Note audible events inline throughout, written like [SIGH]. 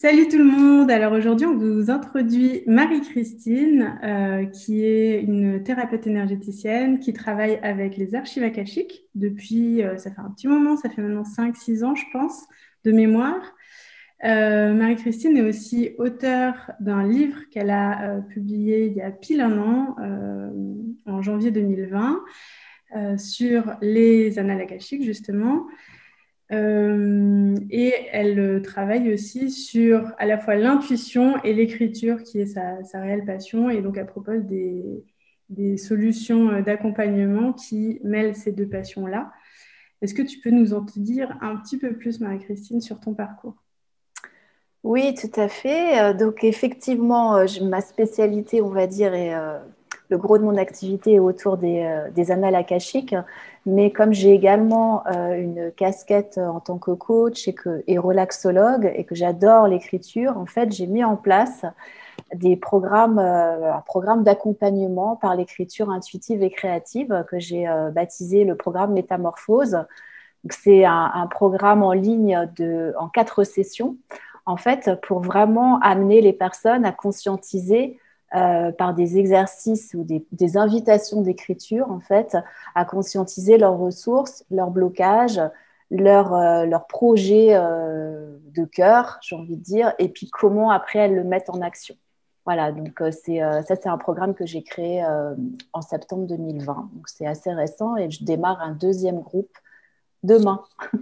Salut tout le monde. Alors aujourd'hui, on vous introduit Marie-Christine, euh, qui est une thérapeute énergéticienne qui travaille avec les archives akashiques depuis, euh, ça fait un petit moment, ça fait maintenant 5-6 ans, je pense, de mémoire. Euh, Marie-Christine est aussi auteure d'un livre qu'elle a publié il y a pile un an, en janvier 2020, sur les annales akashiques, justement. Euh, et elle travaille aussi sur à la fois l'intuition et l'écriture, qui est sa, réelle passion. Et donc, elle propose des, des solutions euh, d'accompagnement qui mêlent ces deux passions-là. Est-ce que tu peux nous en dire un petit peu plus, Marie-Christine, sur ton parcours? Oui, tout à fait. Euh, donc, effectivement, ma spécialité, on va dire, est le gros de mon activité est autour des, euh, annales akashiques. Mais comme j'ai également euh, une casquette en tant que coach et, que, relaxologue et que j'adore l'écriture, en fait, j'ai mis en place des programmes, euh, un programme d'accompagnement par l'écriture intuitive et créative que j'ai baptisé le programme Métamorphose. C'est un, un, programme en ligne de, en quatre sessions, en fait, pour vraiment amener les personnes à conscientiser euh, par des exercices ou des, invitations d'écriture, en fait, à conscientiser leurs ressources, leurs blocages, leurs leur projets euh, de cœur, j'ai envie de dire, et puis comment après elles le mettent en action. Voilà, donc euh, c'est ça, c'est un programme que j'ai créé en septembre 2020. Donc c'est assez récent et je démarre un deuxième groupe demain. [LAUGHS]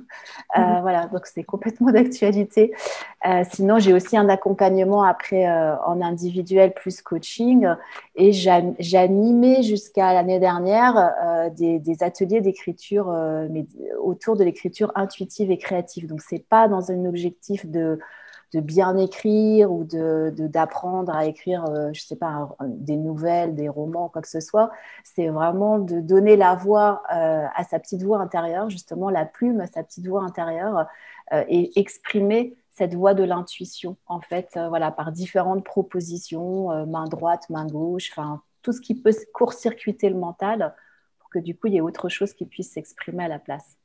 Euh, mhm. Voilà, donc c'est complètement [LAUGHS] d'actualité. Euh, sinon, j'ai aussi un accompagnement après euh, en individuel plus coaching et j'animais jusqu'à l'année dernière des, des, ateliers d'écriture mais autour de l'écriture intuitive et créative. Donc, c'est pas dans un objectif de de bien écrire ou d'apprendre de, à écrire, euh, je sais pas, des nouvelles, des romans, quoi que ce soit. C'est vraiment de donner la voix euh, à sa petite voix intérieure, justement la plume à sa petite voix intérieure euh, et exprimer cette voix de l'intuition, en fait, voilà, par différentes propositions, main droite, main gauche, enfin, tout ce qui peut court-circuiter le mental pour que du coup, il y ait autre chose qui puisse s'exprimer à la place.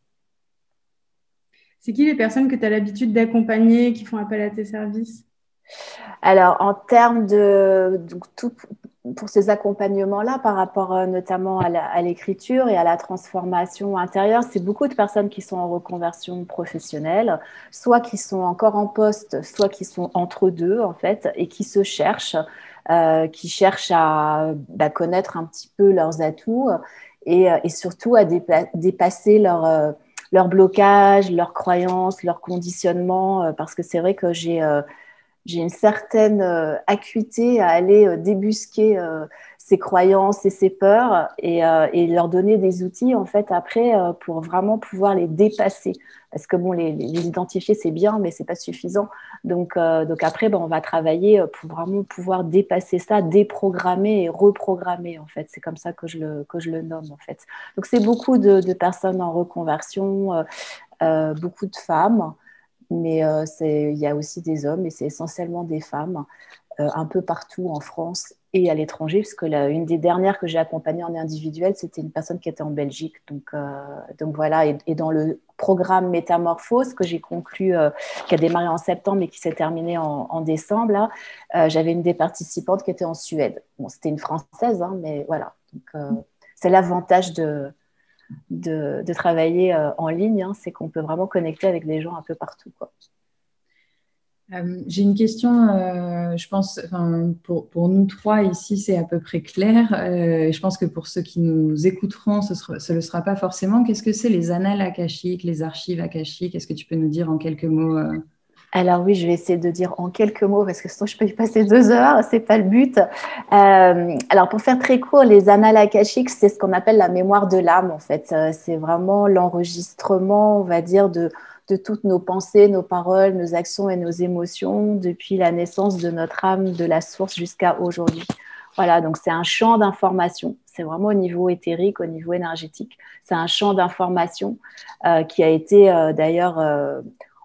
C'est qui les personnes que tu as l'habitude d'accompagner qui font appel à tes services? Alors, en termes de tout, pour ces accompagnements-là, par rapport euh, notamment à l'écriture et à la transformation intérieure, c'est beaucoup de personnes qui sont en reconversion professionnelle, soit qui sont encore en poste, soit qui sont entre deux, en fait, et qui se cherchent, euh, qui cherchent à bah, connaître un petit peu leurs atouts et, euh, et surtout à dépasser leur leur blocage, leurs croyances, leur conditionnement, euh, parce que c'est vrai que j'ai euh, j'ai une certaine euh, acuité à aller débusquer ces croyances et ces peurs et, et, leur donner des outils en fait après pour vraiment pouvoir les dépasser. Parce que bon les, identifier c'est bien mais c'est pas suffisant. Donc donc après ben, on va travailler pour vraiment pouvoir dépasser ça déprogrammer et reprogrammer en fait. C'est comme ça que je le que je le nomme en fait. Donc c'est beaucoup de, personnes en reconversion beaucoup de femmes mais euh, il y a aussi des hommes et c'est essentiellement des femmes euh, un peu partout en France et à l'étranger, puisque une des dernières que j'ai accompagnées en individuel, c'était une personne qui était en Belgique. Donc, euh, donc voilà, et, dans le programme Métamorphose que j'ai conclu, qui a démarré en septembre et qui s'est terminé en, décembre, j'avais une des participantes qui était en Suède. Bon, c'était une Française, hein, mais voilà. c'est l'avantage de, de, travailler euh, en ligne, hein, c'est qu'on peut vraiment connecter avec des gens un peu partout. Euh, j'ai une question, euh, je pense, pour, pour, nous trois ici, c'est à peu près clair. je pense que pour ceux qui nous écouteront, ce ne le sera pas forcément. Qu'est-ce que c'est les annales akashiques, les archives akashiques? Est-ce que tu peux nous dire en quelques mots alors oui, je vais essayer de dire en quelques mots parce que sinon je peux y passer deux heures, c'est pas le but. Euh, alors pour faire très court, les annales akashiques, c'est ce qu'on appelle la mémoire de l'âme en fait. Euh, c'est vraiment l'enregistrement, on va dire, de, de toutes nos pensées, nos paroles, nos actions et nos émotions depuis la naissance de notre âme, de la source jusqu'à aujourd'hui. Voilà, donc c'est un champ d'information. C'est vraiment au niveau éthérique, au niveau énergétique. C'est un champ d'information euh, qui a été d'ailleurs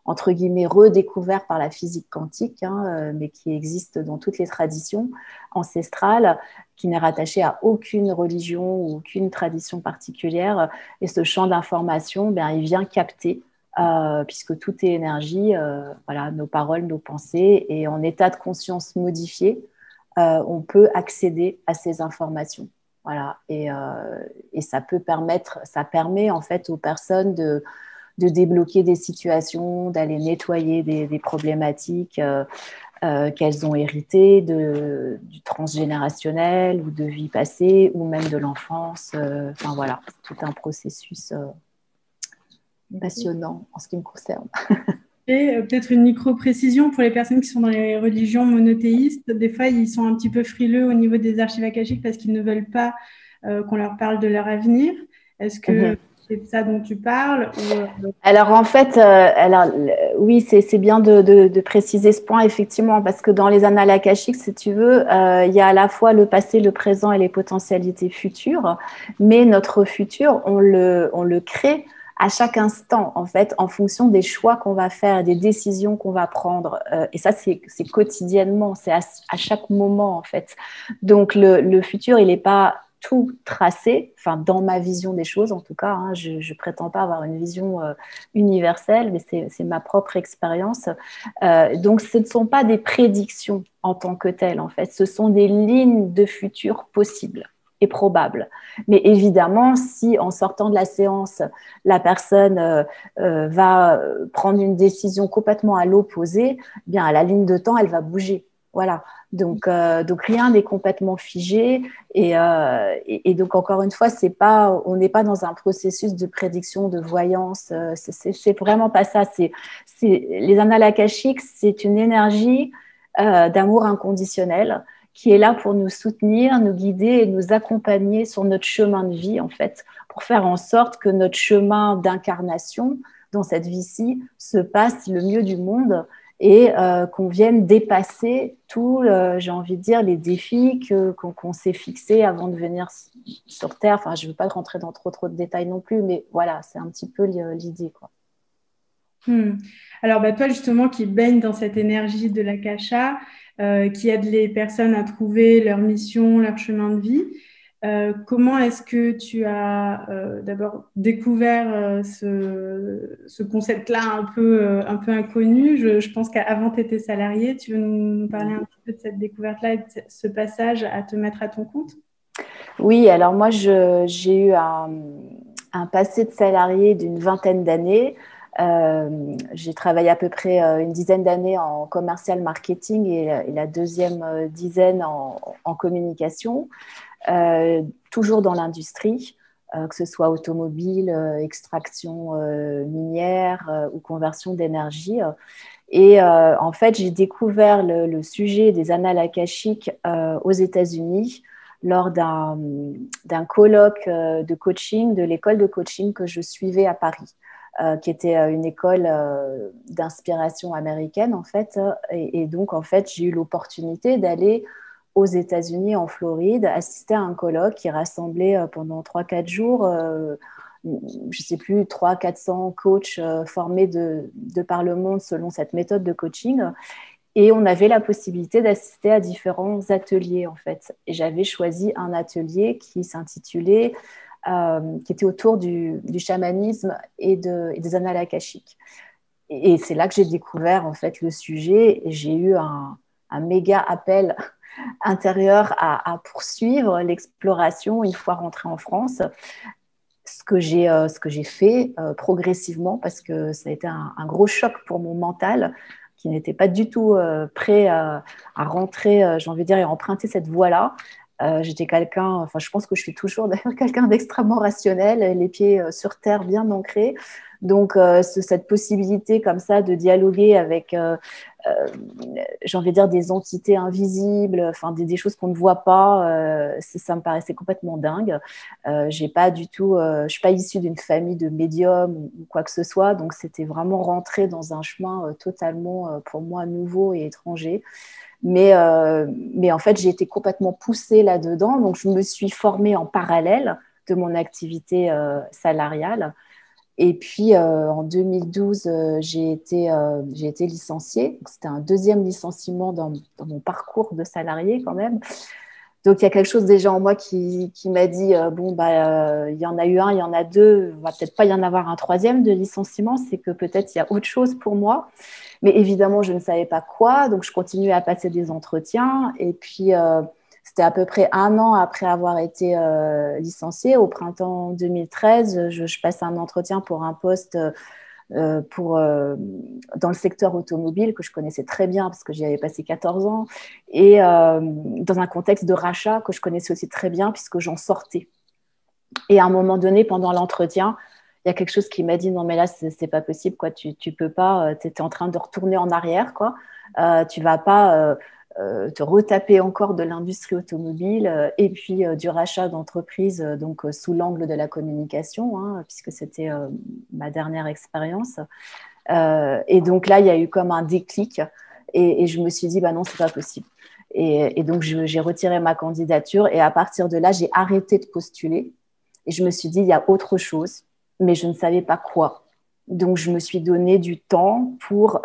entre guillemets redécouvert par la physique quantique, hein, euh, mais qui existe dans toutes les traditions ancestrales, qui n'est rattaché à aucune religion ou aucune tradition particulière. Et ce champ d'information, ben, il vient capter puisque tout est énergie, voilà, nos paroles, nos pensées, et en état de conscience modifié, on peut accéder à ces informations. Voilà, et, et, ça peut permettre, ça permet en fait aux personnes de, de débloquer des situations, d'aller nettoyer des, des problématiques, euh, qu'elles ont hérité de, du transgénérationnel ou de vie passée ou même de l'enfance. Euh, enfin voilà, c'est tout un processus euh, passionnant en ce qui me concerne. [LAUGHS] Et peut-être une micro-précision pour les personnes qui sont dans les religions monothéistes. Des fois, ils sont un petit peu frileux au niveau des archives akashiques parce qu'ils ne veulent pas qu'on leur parle de leur avenir. Est-ce que mhm c'est ça dont tu parles euh, Alors en fait, euh, alors, oui, c'est bien de, préciser ce point, effectivement, parce que dans les annales akashiques, si tu veux, euh, il y a à la fois le passé, le présent et les potentialités futures, mais notre futur, on le, on le crée à chaque instant, en fait, en fonction des choix qu'on va faire, des décisions qu'on va prendre. et ça, c'est quotidiennement, c'est à, chaque moment, en fait. Donc, le, le futur, il n'est pas tout tracé, enfin dans ma vision des choses en tout cas, hein, je prétends pas avoir une vision euh, universelle, mais c'est ma propre expérience. Euh, donc ce ne sont pas des prédictions en tant que telles, en fait, ce sont des lignes de futur possibles et probables. Mais évidemment, si en sortant de la séance, la personne euh, va prendre une décision complètement à l'opposé, eh bien à la ligne de temps, elle va bouger. Voilà. Donc, euh, donc rien n'est complètement figé. Euh, et, donc, encore une fois, c'est pas, on n'est pas dans un processus de prédiction, de voyance. Euh, c'est vraiment pas ça. C'est les annales akashiques, c'est une énergie d'amour inconditionnel qui est là pour nous soutenir, nous guider et nous accompagner sur notre chemin de vie, en fait, pour faire en sorte que notre chemin d'incarnation dans cette vie-ci se passe le mieux du monde et euh, qu'on vienne dépasser euh, j'ai envie de dire, les défis qu'on s'est fixés avant de venir sur Terre. Enfin, je ne veux pas rentrer dans trop trop de détails non plus, mais voilà, c'est un petit peu l'idée. quoi. Hmm. Alors, bah, toi, justement, qui baigne dans cette énergie de la cacha, euh, qui aide les personnes à trouver leur mission, leur chemin de vie, euh, comment est-ce que tu as euh, d'abord découvert euh, ce, concept-là un peu, inconnu? Je, pense qu'avant tu étais salarié. Tu veux nous, parler un petit peu de cette découverte-là et de ce passage à te mettre à ton compte? Oui, alors moi j'ai eu un, passé de salarié d'une vingtaine d'années. j'ai travaillé à peu près une dizaine d'années en commercial marketing et, la deuxième dizaine en communication. Euh, toujours dans l'industrie, euh, que ce soit automobile, euh, extraction minière ou conversion d'énergie. Et en fait, j'ai découvert le, sujet des annales akashiques aux États-Unis lors d'un colloque de coaching de l'école de coaching que je suivais à Paris. qui était une école d'inspiration américaine en fait. Et, et, donc en fait, j'ai eu l'opportunité d'aller aux États-Unis, en Floride, assister à un colloque qui rassemblait euh, pendant 3-4 jours, euh, je ne sais plus, 300-400 coachs euh, formés de, par le monde selon cette méthode de coaching. Et on avait la possibilité d'assister à différents ateliers, en fait. Et j'avais choisi un atelier qui s'intitulait, qui était autour du, chamanisme et, de, des annales. Et, c'est là que j'ai découvert, en fait, le sujet. Et j'ai eu un, un méga appel intérieur à, poursuivre l'exploration une fois rentrée en France. Ce que j'ai euh, fait euh, progressivement parce que ça a été un, gros choc pour mon mental qui n'était pas du tout euh, prêt à, rentrer, j'ai envie de dire, et emprunter cette voie-là. J'étais quelqu'un, enfin je pense que je suis toujours [LAUGHS] d'ailleurs quelqu'un d'extrêmement rationnel, les pieds sur terre bien ancrés. Donc, cette possibilité comme ça de dialoguer avec, j'ai envie de dire, des entités invisibles, enfin des, choses qu'on ne voit pas, ça me paraissait complètement dingue. j'ai pas du tout, je suis pas issue d'une famille de médiums ou, quoi que ce soit, donc c'était vraiment rentrer dans un chemin totalement pour moi nouveau et étranger. Mais, mais en fait, j'ai été complètement poussée là-dedans, donc je me suis formée en parallèle de mon activité salariale. Et puis euh, en 2012, euh, j'ai été, euh, été licenciée. C'était un deuxième licenciement dans, mon parcours de salarié quand même. Donc, il y a quelque chose déjà en moi qui, m'a dit bon, bah, il y en a eu un, il y en a deux, il va peut-être pas y en avoir un troisième de licenciement, c'est que peut-être il y a autre chose pour moi. Mais évidemment, je ne savais pas quoi, donc je continuais à passer des entretiens. Et puis, c'était à peu près un an après avoir été euh, licenciée. Au printemps 2013, je, je, passe un entretien pour un poste euh, pour, euh, dans le secteur automobile que je connaissais très bien parce que j'y avais passé 14 ans et dans un contexte de rachat que je connaissais aussi très bien puisque j'en sortais. Et à un moment donné, pendant l'entretien, il y a quelque chose qui m'a dit non mais là c'est pas possible quoi tu tu peux pas tu étais en train de retourner en arrière quoi euh, tu vas pas euh, te retaper encore de l'industrie automobile euh, et puis euh, du rachat d'entreprises donc sous l'angle de la communication, hein, puisque c'était ma dernière expérience. et donc là, il y a eu comme un déclic et, je me suis dit, bah non, c'est pas possible. Et donc, j'ai retiré ma candidature et à partir de là, j'ai arrêté de postuler et je me suis dit, il y a autre chose, mais je ne savais pas quoi. Donc, je me suis donné du temps pour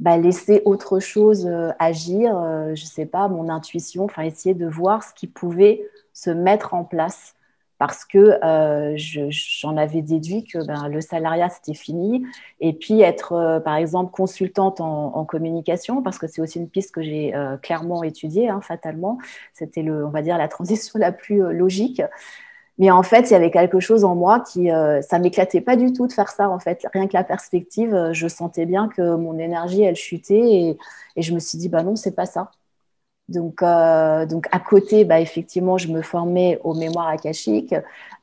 bah, laisser autre chose euh, agir, euh, je ne sais pas, mon intuition, enfin essayer de voir ce qui pouvait se mettre en place. Parce que euh, j'en avais déduit que ben, le salariat c'était fini. Et puis être par exemple consultante en, communication parce que c'est aussi une piste que j'ai clairement étudiée hein, fatalement. C'était on va dire la transition [LAUGHS] la plus logique mais en fait, il y avait quelque chose en moi qui, euh, ça m'éclatait pas du tout de faire ça. En fait, rien que la perspective, euh, je sentais bien que mon énergie, elle chutait, et, je me suis dit, bah non, c'est pas ça. Donc, euh, donc à côté, bah, effectivement, je me formais au mémoire akashique.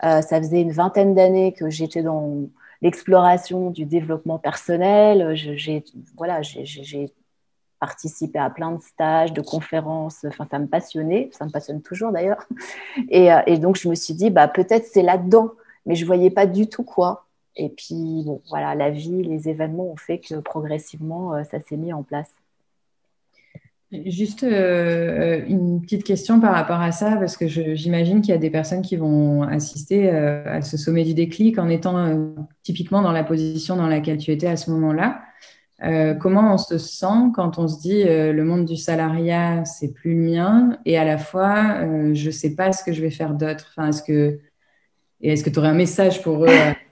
Euh, ça faisait une vingtaine d'années que j'étais dans l'exploration du développement personnel. Voilà, j'ai participé à plein de stages, de conférences. Enfin, ça me passionnait, ça me passionne toujours d'ailleurs. Et, euh, donc, je me suis dit, bah, peut-être c'est là-dedans, mais je ne voyais pas du tout quoi. Et puis, bon, voilà, la vie, les événements ont fait que progressivement, euh, ça s'est mis en place. Juste euh, une petite question par rapport à ça, parce que j'imagine qu'il y a des personnes qui vont assister à ce sommet du déclic en étant typiquement dans la position dans laquelle tu étais à ce moment-là. Euh, comment on se sent quand on se dit euh, le monde du salariat, c'est plus le mien, et à la fois, euh, je ne sais pas ce que je vais faire d'autre. Est-ce que et est-ce que tu aurais un message pour eux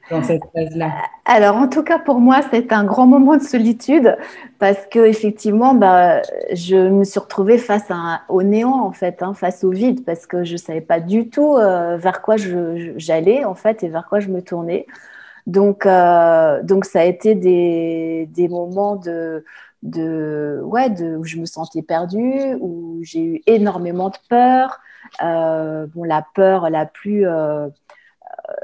dans cette phase-là? Alors, en tout cas, pour moi, c'est un grand moment de solitude parce que effectivement, bah, je me suis retrouvée face au néant, en fait, hein, face au vide, parce que je ne savais pas du tout vers quoi j'allais, en fait, et vers quoi je me tournais. Donc, euh, donc ça a été des, des moments de, de, ouais, où je me sentais perdue, où j'ai eu énormément de peur. Euh, bon, la peur la plus, euh,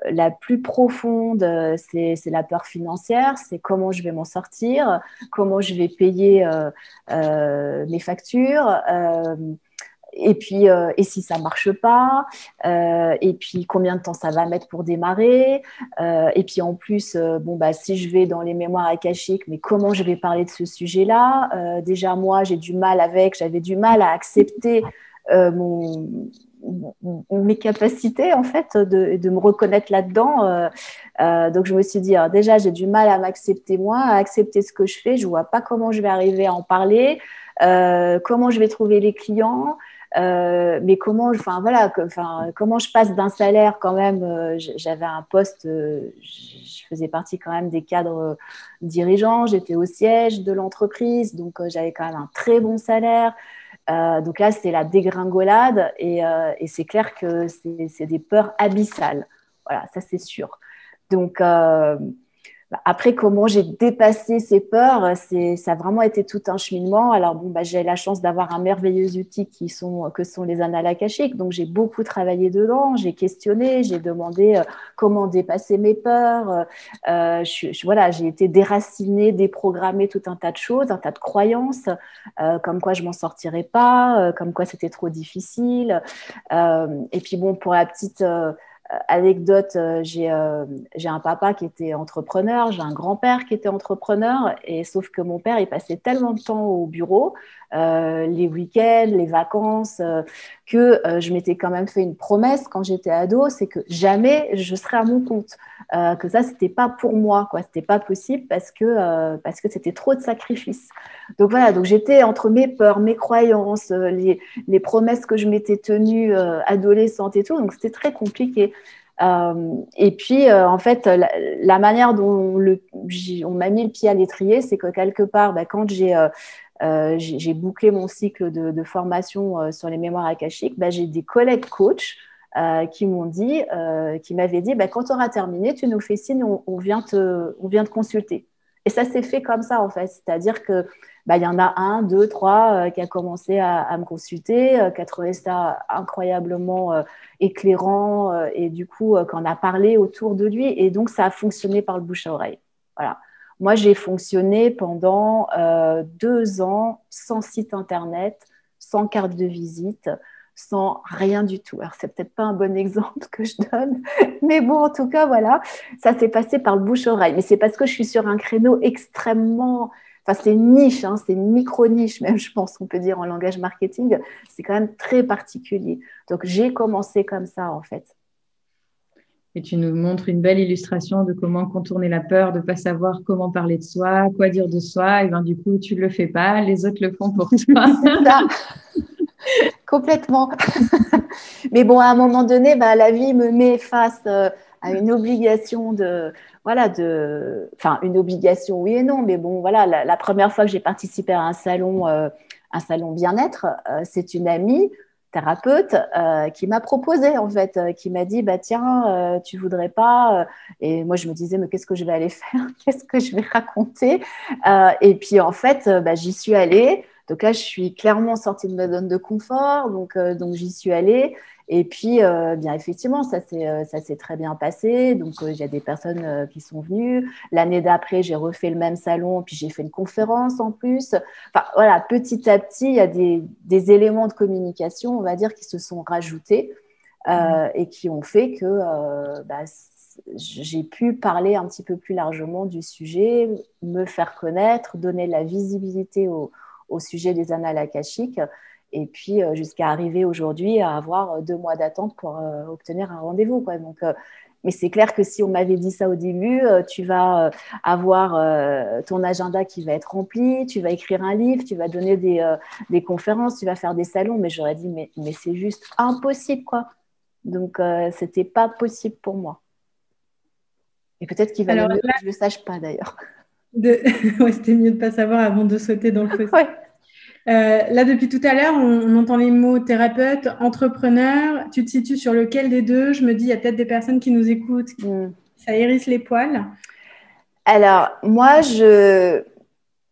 la plus profonde, c'est la peur financière, c'est comment je vais m'en sortir, comment je vais payer mes factures et puis euh, et si ça marche pas euh, et puis combien de temps ça va mettre pour démarrer euh, et puis en plus bon bah si je vais dans les mémoires akashiques mais comment je vais parler de ce sujet là déjà moi j'ai du mal avec j'avais du mal à accepter mes capacités en fait de, de me reconnaître là-dedans. donc je me suis dit déjà j'ai du mal à m'accepter moi, à accepter ce que je fais. Je vois pas comment je vais arriver à en parler, comment je vais trouver les clients. Euh, mais comment, enfin voilà, comment je passe d'un salaire quand même. Euh, j'avais un poste, euh, je faisais partie quand même des cadres dirigeants. J'étais au siège de l'entreprise, donc j'avais quand même un très bon salaire. donc là, c'est la dégringolade et, et c'est clair que c'est des peurs abyssales. Voilà, ça c'est sûr. Donc après, comment j'ai dépassé ces peurs, ça a vraiment été tout un cheminement. Alors, bon, bah, j'ai la chance d'avoir un merveilleux outil qui sont, que sont les annales. Donc, j'ai beaucoup travaillé dedans, j'ai questionné, j'ai demandé euh, comment dépasser mes peurs. Euh, euh je, voilà, j'ai été déracinée, déprogrammée tout un tas de choses, un tas de croyances, euh, comme quoi je m'en sortirais pas, comme quoi c'était trop difficile. et puis, bon, pour la petite anecdote, euh, euh, j'ai un papa qui était entrepreneur, j'ai un grand-père qui était entrepreneur, et sauf que mon père, il passait tellement de temps au bureau, les week-ends, les vacances, que euh, je m'étais quand même fait une promesse quand j'étais ado, c'est que jamais je serais à mon compte, euh, que ça c'était pas pour moi, quoi, c'était pas possible parce que euh, parce que c'était trop de sacrifices. Donc voilà, donc j'étais entre mes peurs, mes croyances, les, les promesses que je m'étais tenue adolescente et tout, donc c'était très compliqué. et puis, en fait, la, manière dont on m'a mis le pied à l'étrier, c'est que quelque part, bah, quand j'ai j'ai bouclé mon cycle de, formation euh, sur les mémoires akashiques, bah, j'ai des collègues coachs euh, qui m'ont dit, qui m'avaient dit, bah, quand tu auras terminé, tu nous fais signe, on, vient, te, consulter. Et ça s'est fait comme ça, en fait. C'est-à-dire que bah, y en a un, deux, trois qui a commencé à, me consulter, qui a trouvé ça incroyablement éclairant et du coup, qu'on a parlé autour de lui. Et donc, ça a fonctionné par le bouche à oreille. Voilà. Moi, j'ai fonctionné pendant euh, deux ans sans site internet, sans carte de visite, sans rien du tout. Alors, c'est peut-être pas un bon [LAUGHS] exemple que je donne, mais bon, en tout cas, voilà, ça s'est passé par le bouche-oreille. Mais c'est parce que je suis sur un créneau extrêmement. Enfin, c'est une niche, hein, c'est une micro-niche, même, je pense qu'on peut dire en langage marketing. C'est quand même très particulier. Donc, j'ai commencé comme ça, en fait et tu nous montres une belle illustration de comment contourner la peur de pas savoir comment parler de soi, quoi dire de soi. Et ben du coup, tu le fais pas, les autres le font pour toi. [LAUGHS] ça. Complètement. [LAUGHS] Mais bon, à un moment donné, bah, la vie me met face euh, à une obligation de, voilà, de, enfin, une obligation, oui et non. Mais bon, voilà, la, première fois que j'ai participé à un salon, euh, un salon bien-être, euh, c'est une amie thérapeute euh, qui m'a proposé en fait, euh, qui m'a dit bah tiens, euh, tu voudrais pas Et moi je me disais mais qu'est-ce que je vais aller [LAUGHS] faire? Qu'est-ce que je vais raconter? Et puis en fait, bah, j'y suis allée. Donc là, je suis clairement sortie de ma zone de confort. Donc donc j'y suis allée. Et puis, euh, bien effectivement, ça s'est euh, ça s'est très bien passé. Donc, euh, il y a des personnes qui sont venues. L'année d'après, j'ai refait le même salon, puis j'ai fait une conférence en plus. Enfin, voilà, petit à petit, il y a des, des éléments de communication, on va dire, qui se sont rajoutés mmh. et qui ont fait que bah, j'ai pu parler un petit peu plus largement du sujet, me faire connaître, donner la visibilité au, au sujet des annales akashiques et puis euh, jusqu'à arriver aujourd'hui à avoir euh, deux mois d'attente pour euh, obtenir un rendez-vous. Donc, mais c'est clair que si on m'avait dit ça au début, tu vas avoir ton agenda qui va être rempli, tu vas écrire un livre, tu vas donner des, des conférences, tu vas faire des salons, mais j'aurais dit, mais, mais c'est juste impossible, quoi. Donc, c'était pas possible pour moi. Et peut-être qu'il va mieux que je ne le sache pas d'ailleurs. De... [LAUGHS] c'était mieux de ne pas savoir avant de sauter dans le [LAUGHS] fossé. Euh, là, depuis tout à l'heure, on, entend les mots thérapeute, entrepreneur. Tu te situes sur lequel des deux? Je me dis, il y a peut-être des personnes qui nous écoutent, mm. ça hérisse les poils. Alors, moi, je.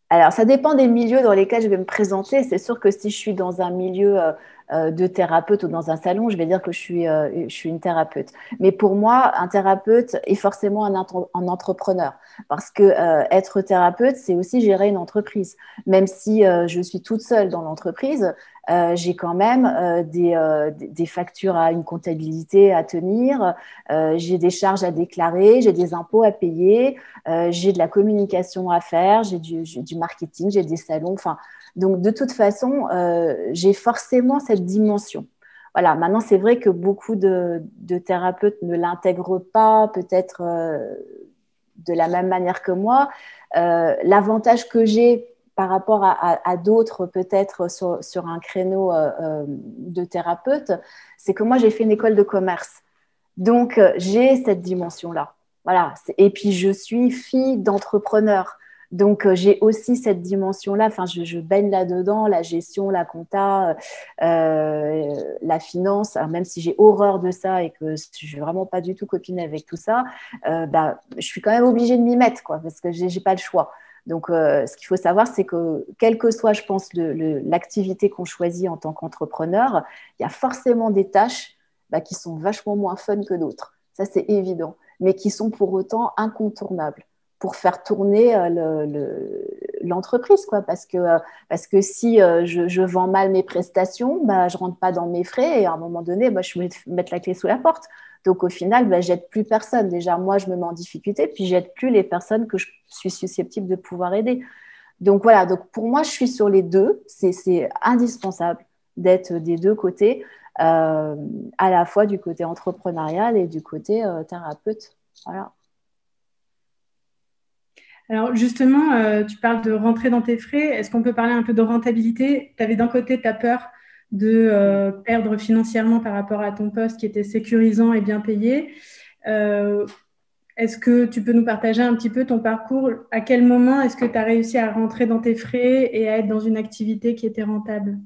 Alors, ça dépend des milieux dans lesquels je vais me présenter. C'est sûr que si je suis dans un milieu euh, de thérapeute ou dans un salon, je vais dire que je suis, suis une thérapeute. Mais pour moi, un thérapeute est forcément un, entrepreneur. Parce que euh, être thérapeute, c'est aussi gérer une entreprise. Même si euh, je suis toute seule dans l'entreprise, euh, j'ai quand même des, des, factures à une comptabilité à tenir, j'ai des charges à déclarer, j'ai des impôts à payer, j'ai de la communication à faire, j'ai du, du, marketing, j'ai des salons. Enfin, donc de toute façon, j'ai forcément cette dimension. Voilà, maintenant c'est vrai que beaucoup de, thérapeutes ne l'intègrent pas, peut-être de la même manière que moi. Euh, l'avantage que j'ai par rapport à, d'autres, peut-être sur, un créneau euh, euh, de thérapeute, c'est que moi, j'ai fait une école de commerce. Donc, j'ai cette dimension-là. Voilà. Et puis, je suis fille d'entrepreneur. Donc, euh, j'ai aussi cette dimension-là. Enfin, je, baigne là-dedans, la gestion, la compta, euh, la finance. même si j'ai horreur de ça et que je suis vraiment pas du tout copine avec tout ça, euh, bah, je suis quand même obligée de m'y mettre, quoi, parce que j'ai pas le choix. Donc, ce qu'il faut savoir, c'est que quelle que soit, je pense, l'activité qu'on choisit en tant qu'entrepreneur, il y a forcément des tâches bah, qui sont vachement moins fun que d'autres. Ça, c'est évident, mais qui sont pour autant incontournables pour faire tourner euh, l'entreprise, quoi. Parce que, euh, parce que si euh, je, vends mal mes prestations, bah, je rentre pas dans mes frais et à un moment donné, bah, je vais mettre la clé sous la porte. Donc au final, bah, j'aide plus personne. Déjà, moi, je me mets en difficulté, puis j'aide plus les personnes que je suis susceptible de pouvoir aider. Donc voilà, donc pour moi, je suis sur les deux. C'est indispensable d'être des deux côtés. à la fois du côté entrepreneurial et du côté thérapeute. Voilà. Alors justement, tu parles de rentrer dans tes frais. Est-ce qu'on peut parler un peu de rentabilité? Tu avais d'un côté ta peur de perdre financièrement par rapport à ton poste qui était sécurisant et bien payé. Est-ce que tu peux nous partager un petit peu ton parcours? À quel moment est-ce que tu as réussi à rentrer dans tes frais et à être dans une activité qui était rentable?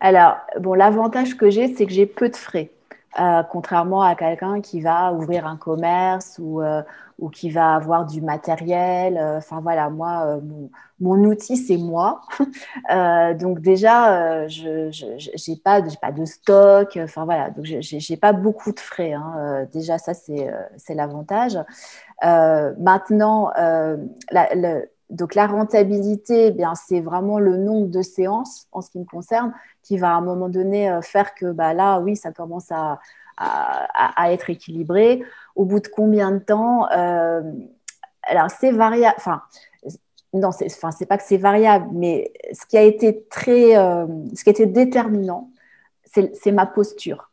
Alors, bon, l'avantage que j'ai, c'est que j'ai peu de frais. Euh, contrairement à quelqu'un qui va ouvrir un commerce ou, euh, ou qui va avoir du matériel. Euh, enfin voilà, moi, mon, outil, c'est moi. [LAUGHS] donc déjà, je n'ai pas, pas de stock. Enfin voilà, donc je n'ai pas beaucoup de frais. Hein. déjà, ça, c'est l'avantage. maintenant, la, donc la rentabilité, eh bien c'est vraiment le nombre de séances en ce qui me concerne qui va à un moment donné euh, faire que bah, là, oui, ça commence à, être équilibré. Au bout de combien de temps euh, Alors c'est variable. Enfin, non, c'est, enfin, pas que c'est variable, mais ce qui a été très, euh, ce qui a été déterminant, c'est, ma posture.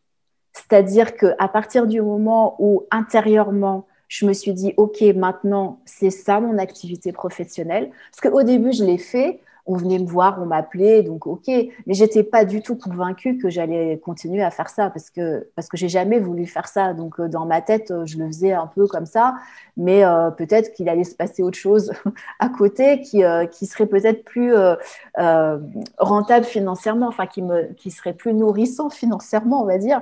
C'est-à-dire qu'à partir du moment où intérieurement je me suis dit, OK, maintenant, c'est ça mon activité professionnelle. Parce qu'au début, je l'ai fait, on venait me voir, on m'appelait, donc OK. Mais j'étais pas du tout convaincue que j'allais continuer à faire ça parce que, parce que j'ai jamais voulu faire ça. Donc, euh, dans ma tête, euh, je le faisais un peu comme ça. Mais euh, peut-être qu'il allait se passer autre chose [LAUGHS] à côté qui, qui serait peut-être plus rentable financièrement, enfin, qui, me, qui serait plus nourrissant financièrement, on va dire.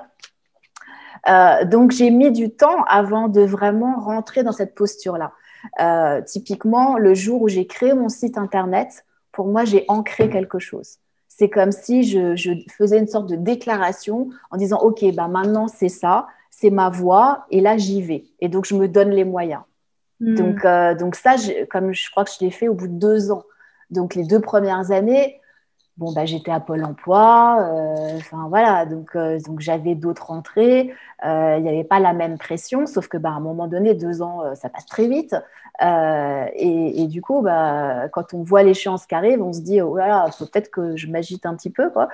Euh, donc, j'ai mis du temps avant de vraiment rentrer dans cette posture-là. Euh, typiquement, le jour où j'ai créé mon site internet, pour moi, j'ai ancré quelque chose. C'est comme si je, faisais une sorte de déclaration en disant, OK, bah maintenant c'est ça, c'est ma voix, et là j'y vais. Et donc, je me donne les moyens. Hmm. Donc, euh, donc ça, comme je crois que je l'ai fait au bout de deux ans. Donc, les deux premières années, bon, bah, j'étais à Pôle emploi, euh, enfin voilà, donc, euh, donc j'avais d'autres entrées, euh, il n'y avait pas la même pression, sauf que bah, à un moment donné, deux ans, ça passe très vite. Et, du coup, bah, quand on voit l'échéance qui arrive, on se dit, oh là là, faut peut-être que je m'agite un petit peu. Quoi.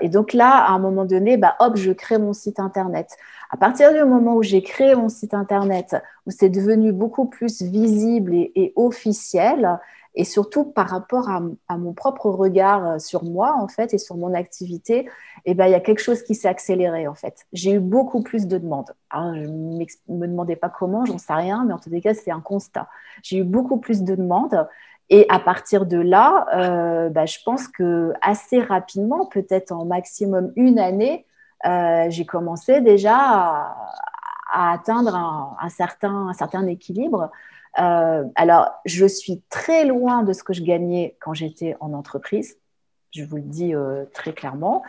et donc là, à un moment donné, bah, hop, je crée mon site internet. À partir du moment où j'ai créé mon site internet, où c'est devenu beaucoup plus visible et officiel, et surtout par rapport à, mon propre regard euh, sur moi en fait et sur mon activité, eh ben, il y a quelque chose qui s'est accéléré en fait. J'ai eu beaucoup plus de demandes. Alors, je ne me demandais pas comment, j'en sais rien, mais en tout cas, c'est un constat. J'ai eu beaucoup plus de demandes. Et à partir de là, euh, bah, je pense que assez rapidement, peut-être en maximum une année, euh, j'ai commencé déjà à, atteindre un certain équilibre euh, alors, je suis très loin de ce que je gagnais quand j'étais en entreprise, je vous le dis euh, très clairement,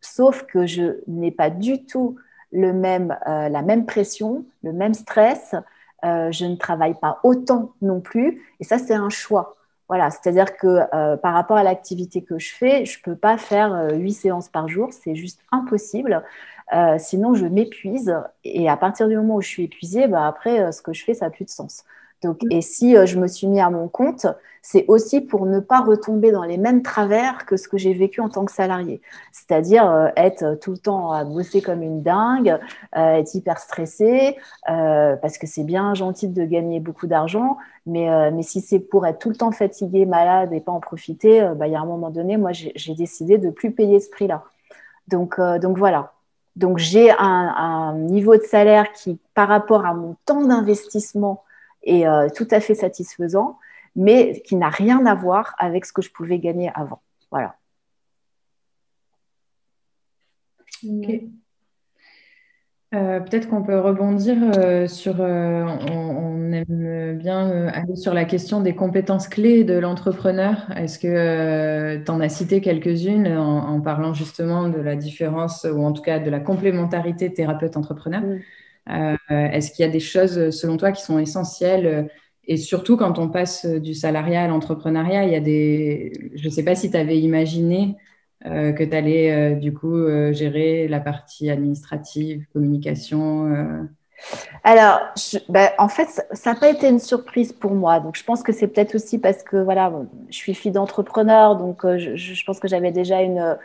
sauf que je n'ai pas du tout le même, euh, la même pression, le même stress, je ne travaille pas autant non plus, et ça, c'est un choix. Voilà, c'est-à-dire que par rapport à l'activité que je fais, je ne peux pas faire huit séances par jour, c'est juste impossible. sinon, je m'épuise. Et à partir du moment où je suis épuisée, bah, après, ce que je fais, ça n'a plus de sens. Donc, et si euh, je me suis mis à mon compte, c'est aussi pour ne pas retomber dans les mêmes travers que ce que j'ai vécu en tant que salarié. C'est-à-dire euh, être tout le temps à bosser comme une dingue, euh, être hyper stressé, parce que c'est bien gentil de gagner beaucoup d'argent, mais, mais si c'est pour être tout le temps fatigué, malade et pas en profiter, bah, il y a un moment donné, moi, j'ai décidé de plus payer ce prix-là. Donc, donc voilà. Donc j'ai un niveau de salaire qui, par rapport à mon temps d'investissement, et euh, tout à fait satisfaisant, mais qui n'a rien à voir avec ce que je pouvais gagner avant. Voilà. Euh, peut-être qu'on peut rebondir euh, sur, on, aime bien aller sur la question des compétences clés de l'entrepreneur. Est-ce que tu en as cité quelques-unes en, parlant justement de la différence, ou en tout cas de la complémentarité thérapeute-entrepreneur? Euh, est-ce qu'il y a des choses, selon toi, qui sont essentielles euh, et surtout, quand on passe du salariat à l'entrepreneuriat, il y a des. Je ne sais pas si tu avais imaginé euh, que tu allais du coup gérer la partie administrative, communication. Alors, ben, en fait, ça n'a pas été une surprise pour moi. Donc, je pense que c'est peut-être aussi parce que voilà, je suis fille d'entrepreneur, donc je, pense que j'avais déjà une,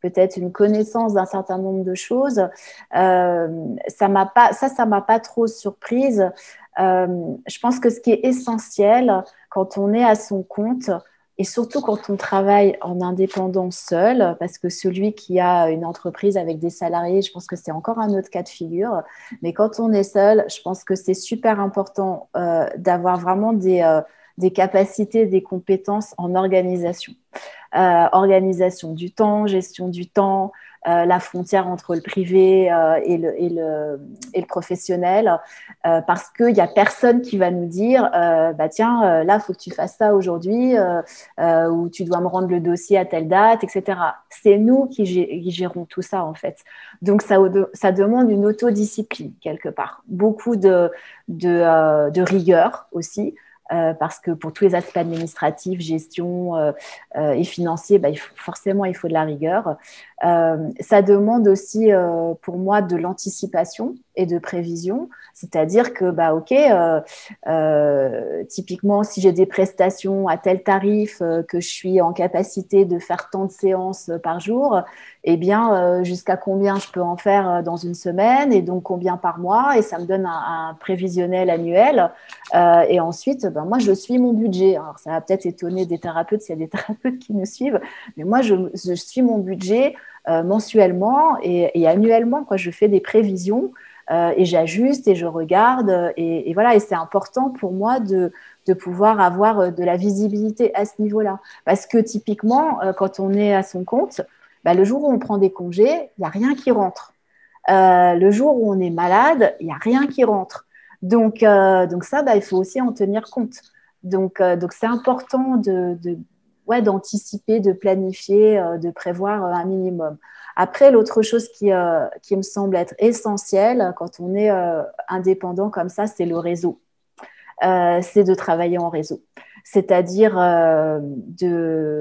peut-être une connaissance d'un certain nombre de choses. ça m'a pas, ça, ça m'a pas trop surprise. je pense que ce qui est essentiel quand on est à son compte, et surtout quand on travaille en indépendant seul, parce que celui qui a une entreprise avec des salariés, je pense que c'est encore un autre cas de figure. Mais quand on est seul, je pense que c'est super important euh, d'avoir vraiment des, euh, des, capacités, des compétences en organisation. Euh, organisation du temps, gestion du temps, euh, la frontière entre le privé euh, et, le, professionnel, parce qu'il n'y a personne qui va nous dire, bah tiens, là, il faut que tu fasses ça aujourd'hui, ou tu dois me rendre le dossier à telle date, etc. C'est nous qui, gérons tout ça, en fait. Donc, ça, demande une autodiscipline, quelque part. Beaucoup de rigueur aussi. Euh, parce que pour tous les aspects administratifs, gestion euh, euh, et financiers, bah, forcément, il faut de la rigueur. Ça demande aussi, pour moi, de l'anticipation et de prévision. C'est-à-dire que, bah, OK, typiquement, si j'ai des prestations à tel tarif, que je suis en capacité de faire tant de séances par jour, eh bien, euh, jusqu'à combien je peux en faire euh, dans une semaine et donc combien par mois. Et ça me donne un, prévisionnel annuel. Euh, et ensuite, ben, moi, je suis mon budget. Alors, ça va peut-être étonner des thérapeutes s'il y a des [LAUGHS] thérapeutes qui me suivent, mais moi, je, suis mon budget mensuellement et, annuellement. Quoi. Je fais des prévisions. et j'ajuste et je regarde. Et, voilà, et c'est important pour moi de, de, pouvoir avoir de la visibilité à ce niveau-là. Parce que typiquement, quand on est à son compte, bah, le jour où on prend des congés, il n'y a rien qui rentre. Euh, le jour où on est malade, il n'y a rien qui rentre. Donc, euh, donc ça, bah, il faut aussi en tenir compte. Donc, euh, donc c'est important de ouais, d'anticiper, de planifier, de prévoir un minimum. Après, l'autre chose qui, qui me semble être essentielle quand on est indépendant comme ça, c'est le réseau. c'est de travailler en réseau c'est-à-dire euh,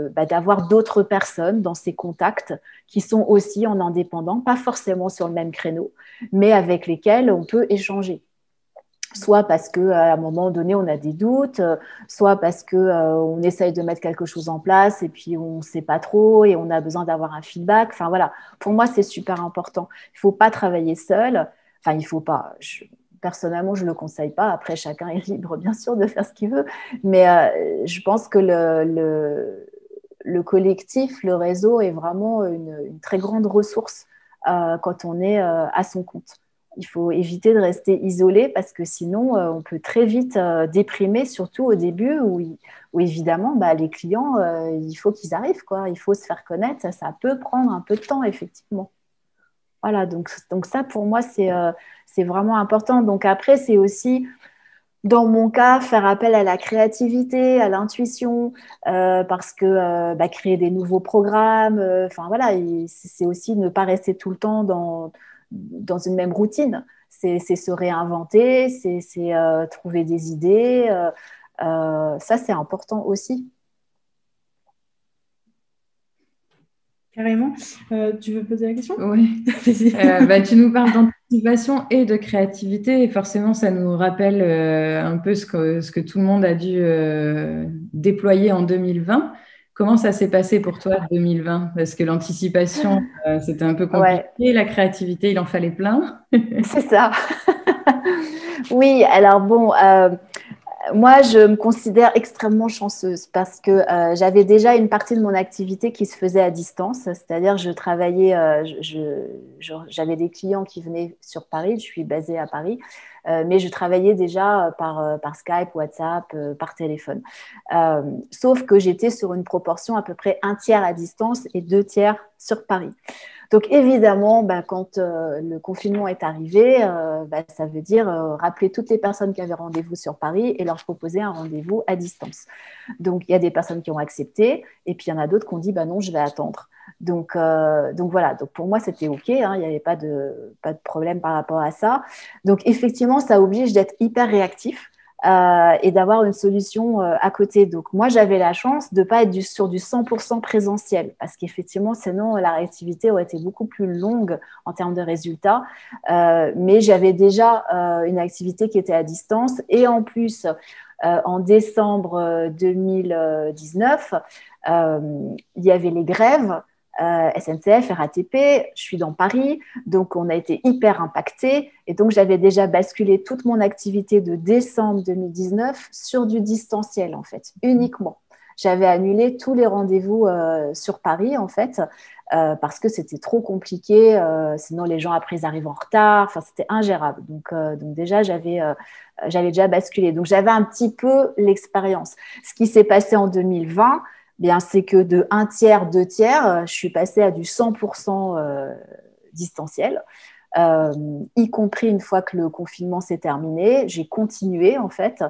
bah, d'avoir d'autres personnes dans ces contacts qui sont aussi en indépendant, pas forcément sur le même créneau, mais avec lesquels on peut échanger soit parce qu'à un moment donné on a des doutes, soit parce qu'on euh, essaye de mettre quelque chose en place et puis on ne sait pas trop et on a besoin d'avoir un feedback. Enfin voilà, pour moi c'est super important. Il ne faut pas travailler seul. Enfin il faut pas personnellement, je ne le conseille pas. Après, chacun est libre, bien sûr, de faire ce qu'il veut. Mais euh, je pense que le, le, collectif, le réseau est vraiment une, très grande ressource euh, quand on est euh, à son compte. Il faut éviter de rester isolé parce que sinon, on peut très vite déprimer, surtout au début où, évidemment, bah, les clients, il faut qu'ils arrivent. Quoi. Il faut se faire connaître. Ça, peut prendre un peu de temps, effectivement. Voilà, donc, donc ça, pour moi, c'est vraiment important. Donc après, c'est aussi, dans mon cas, faire appel à la créativité, à l'intuition, euh, parce que euh, bah, créer des nouveaux programmes, euh, enfin voilà, c'est aussi ne pas rester tout le temps dans, dans une même routine. C'est se réinventer, c'est trouver des idées. ça, c'est important aussi. Carrément. tu veux poser la question? Oui. [LAUGHS] bah, tu nous parles et de créativité. Et forcément, ça nous rappelle euh, un peu ce que, ce que tout le monde a dû euh, déployer en 2020. Comment ça s'est passé pour toi 2020 Parce que l'anticipation, euh, c'était un peu compliqué. La créativité, il en fallait plein. [LAUGHS] C'est ça. [LAUGHS] oui, alors bon, moi, je me considère extrêmement chanceuse parce que euh, j'avais déjà une partie de mon activité qui se faisait à distance, c'est-à-dire je travaillais, euh, j'avais des clients qui venaient sur Paris, je suis basée à Paris, euh, mais je travaillais déjà par, par Skype, WhatsApp, par téléphone. sauf que j'étais sur une proportion à peu près un tiers à distance et deux tiers sur Paris. Donc évidemment, bah, quand euh, le confinement est arrivé, euh, bah, ça veut dire euh, rappeler toutes les personnes qui avaient rendez-vous sur Paris et leur proposer un rendez-vous à distance. Donc il y a des personnes qui ont accepté et puis il y en a d'autres qui ont dit bah non, je vais attendre. Donc, donc voilà, donc pour moi c'était OK, hein, il n'y avait pas de, pas de problème par rapport à ça. Donc effectivement, ça oblige d'être hyper réactif. Euh, et d'avoir une solution euh, à côté. Donc moi, j'avais la chance de ne pas être sur du 100% présentiel parce qu'effectivement, sinon, la réactivité aurait été beaucoup plus longue en termes de résultats. Euh, mais j'avais déjà une activité qui était à distance et en plus, en décembre 2019, il y avait les grèves. SNCF, RATP, je suis dans Paris, donc on a été hyper impacté. Et donc j'avais déjà basculé toute mon activité de décembre 2019 sur du distanciel, en fait, uniquement. J'avais annulé tous les rendez-vous sur Paris, en fait, euh, parce que c'était trop compliqué. Euh, sinon, les gens après ils arrivent en retard. Enfin, c'était ingérable. Donc, euh, donc déjà, j'avais j'avais déjà basculé. Donc, j'avais un petit peu l'expérience. Ce qui s'est passé en 2020, bien, c'est que de un tiers, deux tiers, je suis passée à du 100% distanciel. y compris une fois que le confinement s'est terminé, j'ai continué en fait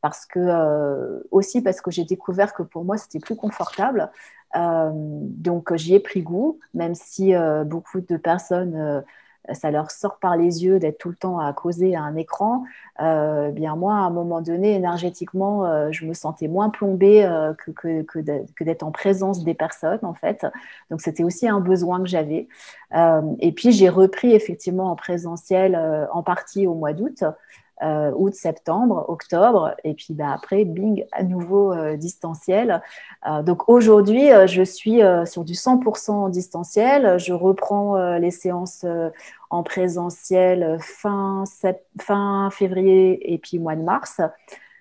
parce que aussi parce que j'ai découvert que pour moi c'était plus confortable euh, donc j'y ai pris goût, même si euh, beaucoup de personnes euh, ça leur sort par les yeux d'être tout le temps à causer à un écran, bien moi, à un moment donné, énergétiquement, je me sentais moins plombée que, que, que d'être en présence des personnes, en fait. Donc, c'était aussi un besoin que j'avais. et puis, j'ai repris effectivement en présentiel en partie au mois d'août. Euh, août, septembre, octobre, et puis bah, après, bing, à nouveau euh, distanciel. Euh, donc aujourd'hui, je suis sur du 100% distanciel. Je reprends les séances en présentiel fin, fin février et puis mois de mars.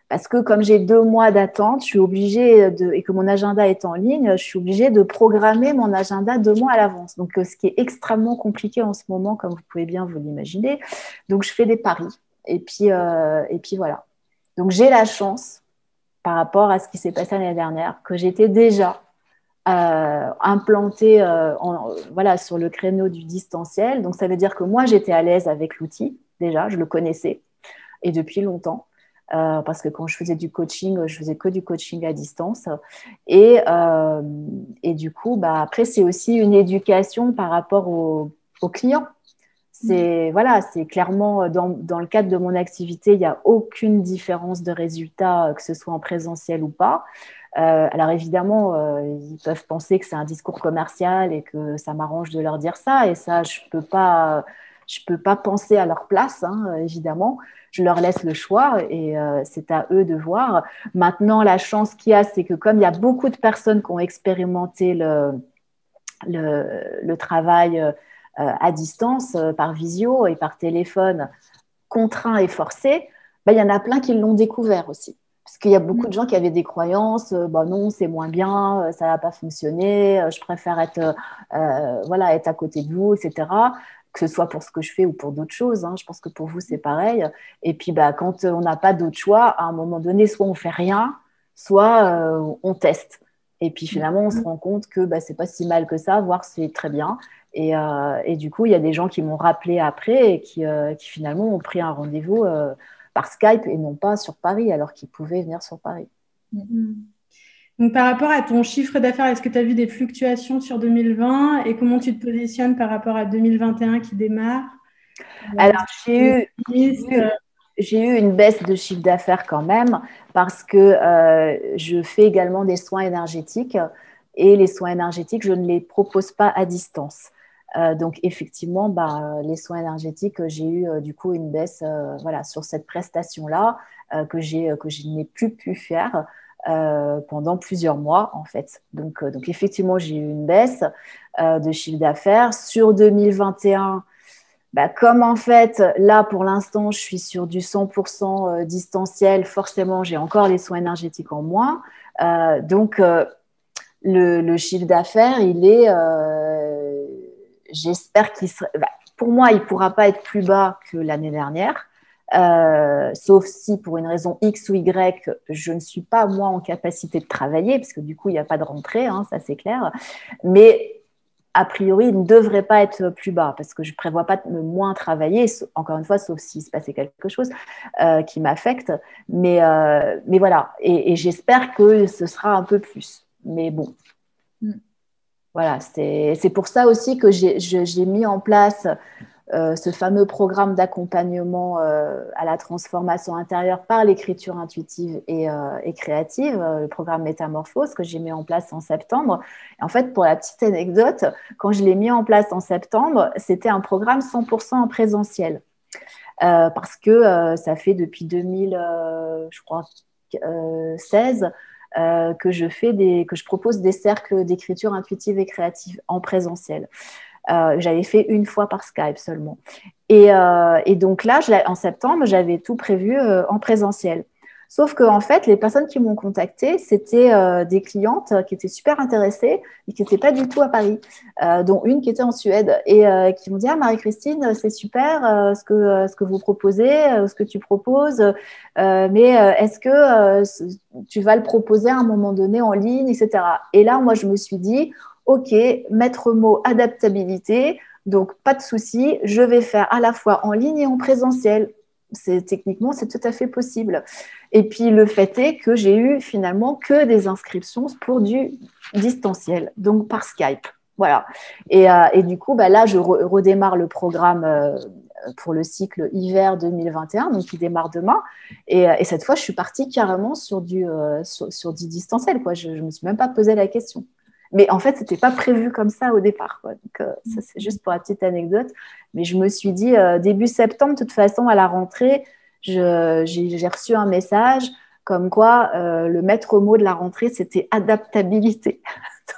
Parce que comme j'ai deux mois d'attente, je suis obligée de, et que mon agenda est en ligne, je suis obligée de programmer mon agenda deux mois à l'avance. Donc, ce qui est extrêmement compliqué en ce moment, comme vous pouvez bien vous l'imaginer. Donc, je fais des paris. Et puis, euh, et puis voilà. Donc j'ai la chance, par rapport à ce qui s'est passé l'année dernière, que j'étais déjà euh, implantée euh, voilà, sur le créneau du distanciel. Donc ça veut dire que moi, j'étais à l'aise avec l'outil, déjà, je le connaissais, et depuis longtemps. parce que quand je faisais du coaching, je faisais que du coaching à distance. Et, et du coup, bah, après, c'est aussi une éducation par rapport aux clients. C'est voilà, c'est clairement euh, dans, dans, le cadre de mon activité, il n'y a aucune différence de résultat, euh, que ce soit en présentiel ou pas. Euh, alors évidemment, ils peuvent penser que c'est un discours commercial et que ça m'arrange de leur dire ça, et ça, je peux pas, je peux pas penser à leur place, hein, évidemment. Je leur laisse le choix et c'est à eux de voir. Maintenant, la chance qu'il y a, c'est que comme il y a beaucoup de personnes qui ont expérimenté le, le, travail à distance, euh, par visio et par téléphone, contraint et forcé, bah, il y en a plein qui l'ont découvert aussi. Parce qu'il y a beaucoup de gens qui avaient des croyances, euh, bah non, c'est moins bien, ça va pas fonctionner, je préfère être, voilà, être à côté de vous, etc. Que ce soit pour ce que je fais ou pour d'autres choses. Hein. Je pense que pour vous, c'est pareil. Et puis, bah, quand on n'a pas d'autre choix, à un moment donné, soit on fait rien, soit on teste. Et puis finalement, on se rend compte que bah, c'est pas si mal que ça, voire c'est très bien. Euh, et, du coup, il y a des gens qui m'ont rappelé après et qui, euh, finalement ont pris un rendez-vous euh, par Skype et non pas sur Paris, alors qu'ils pouvaient venir sur Paris. Mm-hmm. Donc, par rapport à ton chiffre d'affaires, est-ce que tu as vu des fluctuations sur 2020 et comment tu te positionnes par rapport à 2021 qui démarre? Alors, j'ai eu, j'ai eu une baisse de chiffre d'affaires quand même parce que je fais également des soins énergétiques et les soins énergétiques, je ne les propose pas à distance. Euh, donc effectivement, bah, les soins énergétiques, j'ai eu euh, du coup une baisse euh, voilà, sur cette prestation-là que, que je n'ai plus pu faire pendant plusieurs mois en fait. Donc, effectivement, j'ai eu une baisse de chiffre d'affaires. Sur 2021, bah, comme en fait, là pour l'instant, je suis sur du 100% distanciel, forcément, j'ai encore les soins énergétiques en moins. donc, le, chiffre d'affaires, il est j'espère qu'il sera. Bah, pour moi, il ne pourra pas être plus bas que l'année dernière. Euh, sauf si pour une raison X ou Y, je ne suis pas moi en capacité de travailler, parce que du coup, il n'y a pas de rentrée, hein, ça c'est clair. Mais a priori, il ne devrait pas être plus bas, parce que je ne prévois pas de moins travailler, encore une fois, sauf s'il se passait quelque chose euh, qui m'affecte. Mais, euh, voilà, et, et j'espère que ce sera un peu plus. Mais bon, mm. Voilà, c'est pour ça aussi que j'ai mis en place euh, ce fameux programme d'accompagnement euh, à la transformation intérieure par l'écriture intuitive et, euh, créative, le programme Métamorphose que j'ai mis en place en septembre. en fait, pour la petite anecdote, quand je l'ai mis en place en septembre, c'était un programme 100% en présentiel. parce que ça fait depuis 2016 que je fais des, que je propose des cercles d'écriture intuitive et créative en présentiel. j'avais fait une fois par Skype seulement. Et, et donc là, en septembre, j'avais tout prévu en présentiel. Sauf que en fait, les personnes qui m'ont contacté, c'était euh, des clientes qui étaient super intéressées et qui n'étaient pas du tout à Paris, euh, dont une qui était en Suède et euh, qui m'ont dit ah Marie-Christine, c'est super ce que vous proposez, ce que tu proposes, mais est-ce que tu vas le proposer à un moment donné en ligne, etc. Et là, moi, je me suis dit ok, maître mot adaptabilité. Donc, pas de souci, je vais faire à la fois en ligne et en présentiel techniquement c'est tout à fait possible. Et puis le fait est que j'ai eu finalement que des inscriptions pour du distanciel, donc par Skype. Voilà. Et, euh, du coup, bah, là, je redémarre le programme euh, pour le cycle hiver 2021, donc qui démarre demain. Et, euh, cette fois, je suis partie carrément sur du, sur, du distanciel. Quoi. Je ne me suis même pas posé la question. Mais en fait, ce n'était pas prévu comme ça au départ. Ça, c'est juste pour la petite anecdote. Mais je me suis dit, début septembre, de toute façon, à la rentrée, j'ai reçu un message comme quoi euh, le maître mot de la rentrée, c'était adaptabilité.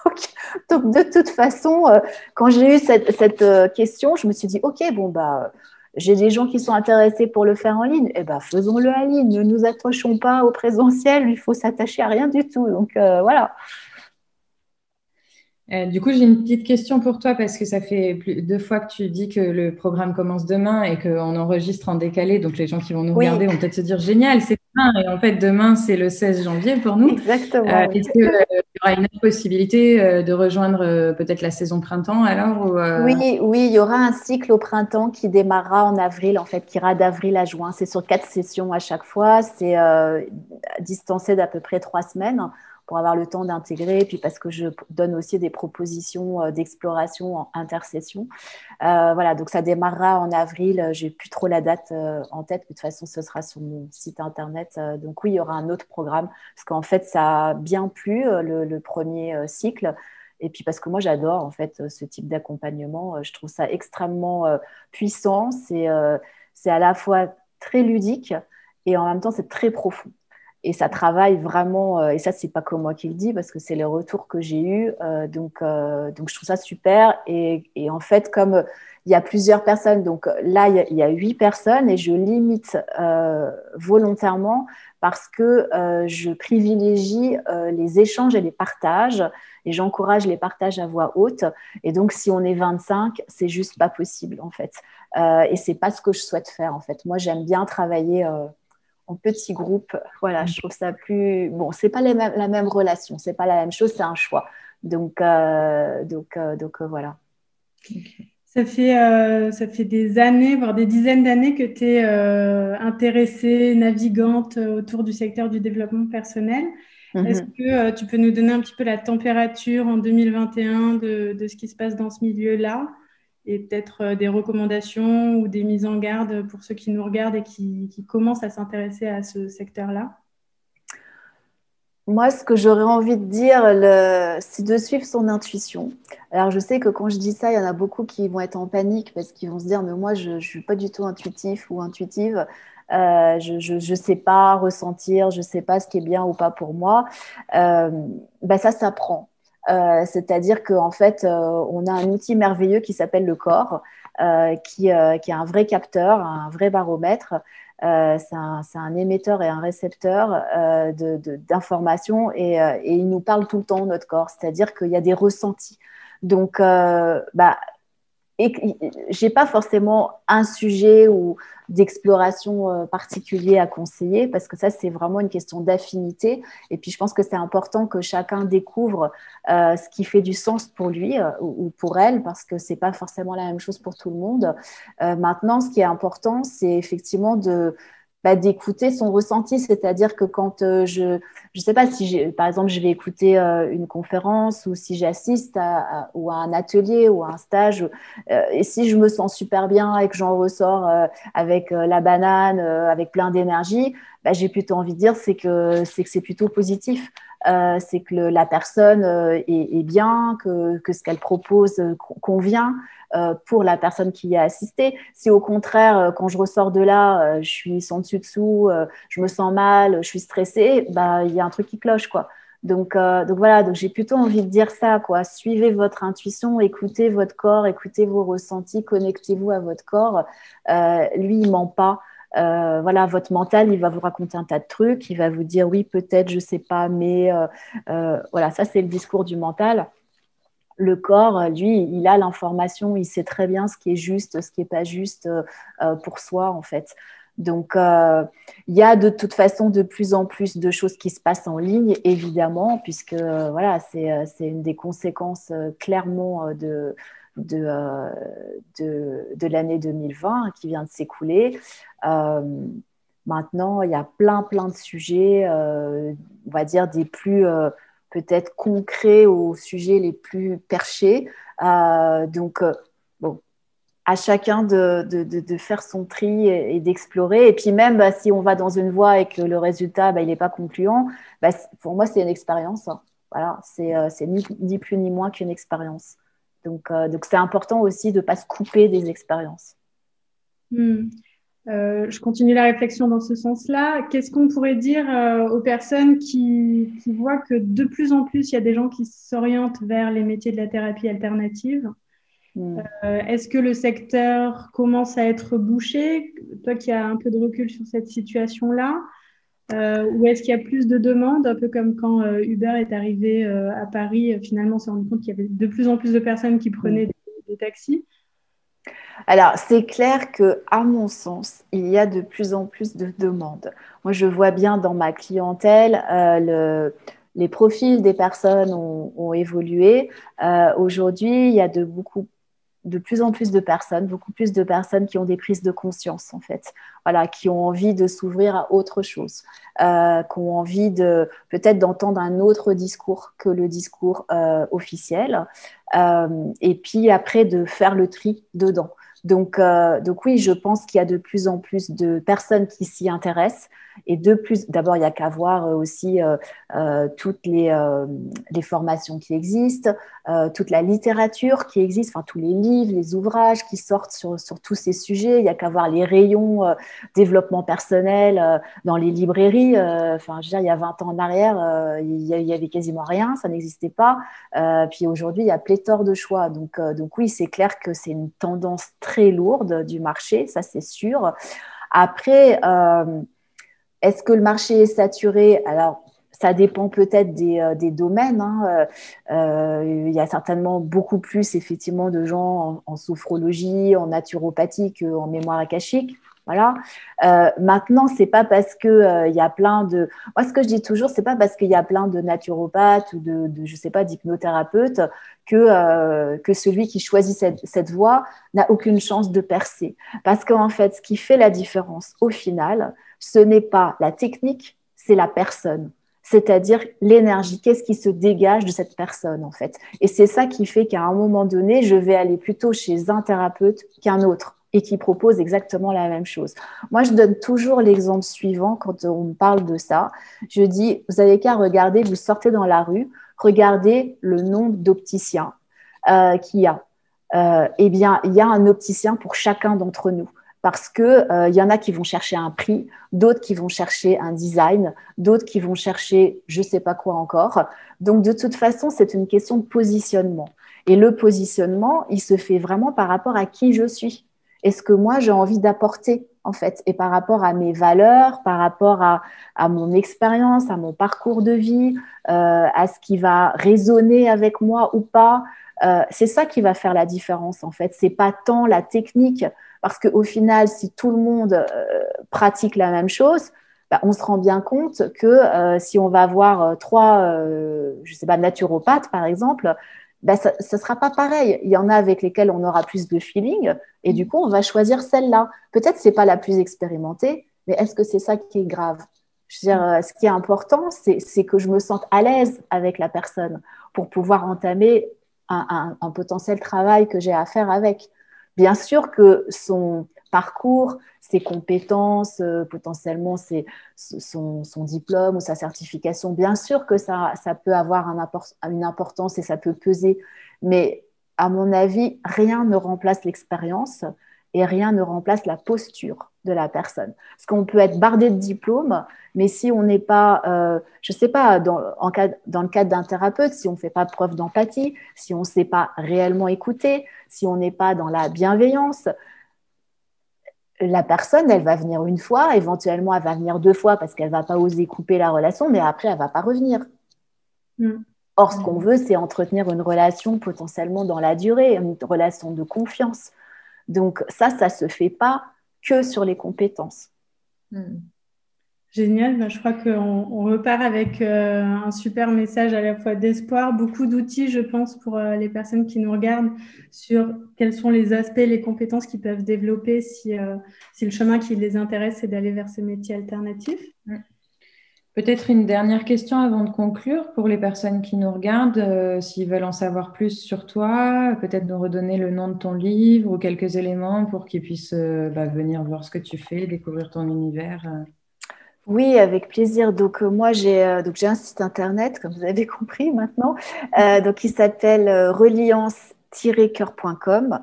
[LAUGHS] donc, de toute façon, euh, quand j'ai eu cette, euh, question, je me suis dit, OK, bon, bah, j'ai des gens qui sont intéressés pour le faire en ligne, eh ben, faisons-le en ligne, ne nous attachons pas au présentiel, il faut s'attacher à rien du tout. Donc, voilà. Euh, du coup, j'ai une petite question pour toi parce que ça fait deux fois que tu dis que le programme commence demain et qu'on enregistre en décalé. Donc, les gens qui vont nous regarder vont peut-être se dire génial, c'est demain. Et en fait, demain, c'est le 16 janvier pour nous. Exactement. Euh, est-ce qu'il euh, y aura une possibilité de rejoindre peut-être la saison printemps alors Oui, oui, il y aura un cycle au printemps qui démarrera en avril, en fait, qui ira d'avril à juin. C'est sur quatre sessions à chaque fois. C'est distancé d'à peu près trois semaines pour avoir le temps d'intégrer, puis parce que je donne aussi des propositions euh, d'exploration en intercession. Euh, voilà, donc ça démarrera en avril. J'ai plus trop la date euh, en tête, mais de toute façon, ce sera sur mon site internet. donc oui, il y aura un autre programme, parce qu'en fait, ça a bien plu le, premier cycle. Et puis parce que moi, j'adore en fait ce type d'accompagnement. Je trouve ça extrêmement puissant. C'est à la fois très ludique et en même temps, c'est très profond et ça travaille vraiment, euh, et ça, c'est pas que moi qui le dis, parce que c'est les retours que j'ai eus. Euh, donc, euh, donc, je trouve ça super. Et, en fait, comme il y a plusieurs personnes, donc là, il y a huit personnes, et je limite volontairement parce que je privilégie les échanges et les partages, et j'encourage les partages à voix haute. Et donc, si on est 25, c'est juste pas possible, en fait. et c'est pas ce que je souhaite faire, en fait. Moi, j'aime bien travailler en petits groupes. Voilà, je trouve ça plus. Bon, c'est pas les la même relation, c'est pas la même chose, c'est un choix. Donc, euh, donc, euh, donc euh, voilà. Ça fait, ça fait des années, voire des dizaines d'années que tu es intéressée, navigante autour du secteur du développement personnel. Mhm. Est-ce que tu peux nous donner un petit peu la température en 2021 de, de ce qui se passe dans ce milieu-là? Et peut-être euh, des recommandations ou des mises en garde pour ceux qui nous regardent et qui, commencent à s'intéresser à ce secteur-là? Moi, ce que j'aurais envie de dire, c'est de suivre son intuition. Alors, je sais que quand je dis ça, il y en a beaucoup qui vont être en panique parce qu'ils vont se dire, mais moi, je ne suis pas du tout intuitif ou intuitive. Euh, je ne sais pas ressentir, je ne sais pas ce qui est bien ou pas pour moi. Euh, ben ça s'apprend. Euh, c'est-à-dire qu'en fait, euh, on a un outil merveilleux qui s'appelle le corps, euh, qui, est un vrai capteur, un vrai baromètre. c'est un, émetteur et un récepteur d'informations et, il nous parle tout le temps, notre corps, c'est-à-dire qu'il y a des ressentis. Donc, bah, et j'ai pas forcément un sujet ou d'exploration euh, particulier à conseiller parce que ça c'est vraiment une question d'affinité et puis je pense que c'est important que chacun découvre euh, ce qui fait du sens pour lui euh, ou, pour elle parce que c'est pas forcément la même chose pour tout le monde. maintenant, ce qui est important, c'est effectivement de bah, d'écouter son ressenti, c'est-à-dire que quand euh, je je sais pas si par exemple je vais écouter euh, une conférence ou si j'assiste à, ou un atelier ou à un stage euh, et si je me sens super bien et que j'en ressors avec la banane, avec plein d'énergie, bah, j'ai plutôt envie de dire c'est que c'est plutôt positif. c'est que la personne est, est, bien, que, ce qu'elle propose convient, euh, pour la personne qui y a assisté. Si au contraire, euh, quand je ressors de là, euh, je suis sans dessus dessous, je me sens mal, je suis stressée, bah il y a un truc qui cloche quoi. Donc, donc voilà, donc j'ai plutôt envie de dire ça, quoi. Suivez votre intuition, écoutez votre corps, écoutez vos ressentis, connectez-vous à votre corps. lui, il ment pas. Euh, voilà, votre mental, il va vous raconter un tas de trucs, il va vous dire oui, peut-être, je sais pas, mais euh, euh, voilà, ça c'est le discours du mental. Le corps, lui, il a l'information, il sait très bien ce qui est juste, ce qui n'est pas juste pour soi, en fait. Donc, il y a de toute façon de plus en plus de choses qui se passent en ligne, évidemment, puisque voilà, c'est une des conséquences clairement de, de, de, l'année 2020 qui vient de s'écouler. Euh, maintenant, il y a plein, plein de sujets, euh, on va dire des plus euh, peut-être concrets aux sujets les plus perchés. donc, bon, à chacun de, de, faire son tri et, d'explorer. Et puis même bah, si on va dans une voie et que le résultat, bah, il n'est pas concluant, bah, pour moi, c'est une expérience. Hein. Voilà, c'est ni, ni, plus ni moins qu'une expérience. Donc, donc c'est important aussi de ne pas se couper des expériences. Hmm. Euh, je continue la réflexion dans ce sens-là. Qu'est-ce qu'on pourrait dire euh, aux personnes qui, voient que de plus en plus, il y a des gens qui s'orientent vers les métiers de la thérapie alternative? Hmm. euh, Est-ce que le secteur commence à être bouché? Toi qui as un peu de recul sur cette situation-là, ou est-ce qu'il y a plus de demandes, un peu comme quand Uber est arrivé à Paris, finalement on s'est rendu compte qu'il y avait de plus en plus de personnes qui prenaient hmm. des taxis? Alors, c'est clair que, à mon sens, il y a de plus en plus de demandes. Moi, je vois bien dans ma clientèle, euh, les profils des personnes ont, évolué. Euh, aujourd'hui, il y a de beaucoup de plus en plus de personnes, beaucoup plus de personnes qui ont des prises de conscience en fait, voilà, qui ont envie de s'ouvrir à autre chose, euh, qui ont envie de peut-être d'entendre un autre discours que le discours officiel, et puis après de faire le tri dedans. Donc, euh, donc oui, je pense qu'il y a de plus en plus de personnes qui s'y intéressent. Et de plus, d'abord, il n'y a qu'à voir euh, aussi euh, toutes les, formations qui existent, toute la littérature qui existe, enfin tous les livres, les ouvrages qui sortent sur, sur tous ces sujets. Il n'y a qu'à voir les rayons développement personnel dans les librairies. Enfin, je veux dire, il y a 20 ans en arrière, il y avait quasiment rien, ça n'existait pas. puis aujourd'hui, il y a pléthore de choix. Donc, donc oui, c'est clair que c'est une tendance très lourde du marché, ça c'est sûr. Après, euh, est-ce que le marché est saturé? Alors, ça dépend peut-être des, euh, domaines. Hein. Euh, il y a certainement beaucoup plus effectivement de gens en, sophrologie, en naturopathie qu'en mémoire akashique. Voilà. Euh, maintenant, c'est pas parce que euh, il y a plein de. Moi, ce que je dis toujours, c'est pas parce qu'il y a plein de naturopathes ou de, de je sais pas, d'hypnothérapeutes que euh, que celui qui choisit cette, cette voie n'a aucune chance de percer. Parce qu'en fait, ce qui fait la différence, au final, ce n'est pas la technique, c'est la personne c'est-à-dire l'énergie, qu'est-ce qui se dégage de cette personne en fait. Et c'est ça qui fait qu'à un moment donné, je vais aller plutôt chez un thérapeute qu'un autre et qui propose exactement la même chose. Moi, je donne toujours l'exemple suivant quand on me parle de ça. Je dis, vous avez qu'à regarder, vous sortez dans la rue, regardez le nombre d'opticiens euh, qu'il y a. Euh, eh bien, il y a un opticien pour chacun d'entre nous parce que euh, il y en a qui vont chercher un prix, d'autres qui vont chercher un design, d'autres qui vont chercher je sais pas quoi encore. Donc de toute façon, c'est une question de positionnement. Et le positionnement, il se fait vraiment par rapport à qui je suis et ce que moi j'ai envie d'apporter en fait, et par rapport à mes valeurs, par rapport à, à mon expérience, à mon parcours de vie, euh, à ce qui va résonner avec moi ou pas. Euh, c'est ça qui va faire la différence en fait. C'est pas tant la technique, parce qu'au final, si tout le monde euh, pratique la même chose, bah, on se rend bien compte que euh, si on va voir trois, euh, je sais pas, naturopathes par exemple, ben, ça ne sera pas pareil. Il y en a avec lesquels on aura plus de feeling et du coup, on va choisir celle-là. Peut-être que ce n'est pas la plus expérimentée, mais est-ce que c'est ça qui est grave? Je veux dire, euh, ce qui est important, c'est que je me sente à l'aise avec la personne pour pouvoir entamer un, un potentiel travail que j'ai à faire avec. Bien sûr que son, parcours, ses compétences, euh, potentiellement son, diplôme ou sa certification. Bien sûr que ça, ça peut avoir une importance et ça peut peser, mais à mon avis, rien ne remplace l'expérience et rien ne remplace la posture. De la personne. Parce qu'on peut être bardé de diplômes, mais si on n'est pas, euh, je ne sais pas, dans, en dans le cadre d'un thérapeute, si on ne fait pas preuve d'empathie, si on ne sait pas réellement écouter, si on n'est pas dans la bienveillance, la personne, elle va venir une fois, éventuellement, elle va venir deux fois parce qu'elle ne va pas oser couper la relation, mais après, elle ne va pas revenir. Mm. Or, ce qu'on veut, c'est entretenir une relation potentiellement dans la durée, une relation de confiance. Donc, ça, ça ne se fait pas que sur les compétences. Mm. Génial, ben, je crois qu'on repart avec euh, un super message à la fois d'espoir, beaucoup d'outils, je pense, pour euh, les personnes qui nous regardent sur quels sont les aspects, les compétences qu'ils peuvent développer si, euh, si, le chemin qui les intéresse, c'est d'aller vers ce métier alternatif. Peut-être une dernière question avant de conclure pour les personnes qui nous regardent, s'ils veulent en savoir plus sur toi, peut-être nous redonner le nom de ton livre ou quelques éléments pour qu'ils puissent bah, venir voir ce que tu fais, découvrir ton univers. Oui, avec plaisir. Donc euh, moi j'ai euh, un site internet comme vous avez [LAUGHS] compris maintenant. Euh, donc il s'appelle reliance-coeur.com,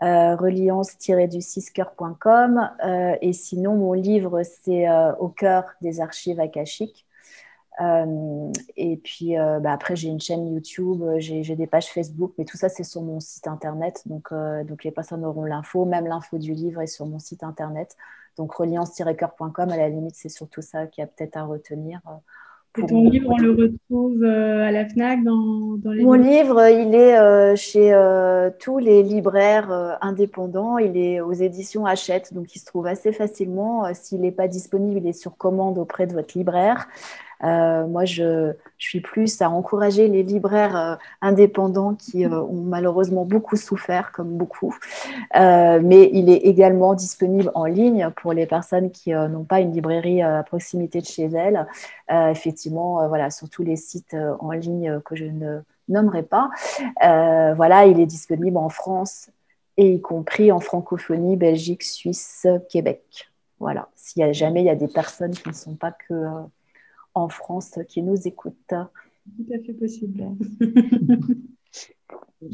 reliance-du 6 coeur.com et sinon mon livre c'est au cœur des archives akashiques. et puis bah, après j'ai une chaîne YouTube, j'ai des pages Facebook, mais tout ça c'est sur mon site internet. Donc donc les personnes auront l'info, même l'info du livre est sur mon site internet. Donc reliance-coeur.com, à la limite, c'est surtout ça qui a peut-être à retenir. Euh, ton livre, on le retrouve euh, à la FNAC dans, les... Mon livre, il est euh, chez tous les libraires indépendants. Il est aux éditions Hachette, donc il se trouve assez facilement. S'il n'est pas disponible, il est sur commande auprès de votre libraire. Euh, moi, je, suis plus à encourager les libraires euh, indépendants qui euh, ont malheureusement beaucoup souffert, comme beaucoup. mais il est également disponible en ligne pour les personnes qui n'ont pas une librairie à proximité de chez elles. effectivement, voilà, sur tous les sites en ligne que je ne nommerai pas. voilà, il est disponible en France et y compris en francophonie, Belgique, Suisse, Québec. Voilà, s'il y a jamais il y a des personnes qui ne sont pas que en France qui nous écoutent. Tout à fait possible. [LAUGHS]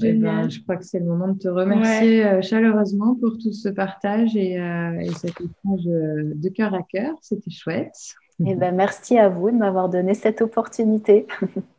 Eh ben, je crois que c'est le moment de te remercier euh, chaleureusement pour tout ce partage et, euh, et cet échange de cœur à cœur. C'était chouette. Eh ben, merci à vous de m'avoir donné cette opportunité. [LAUGHS]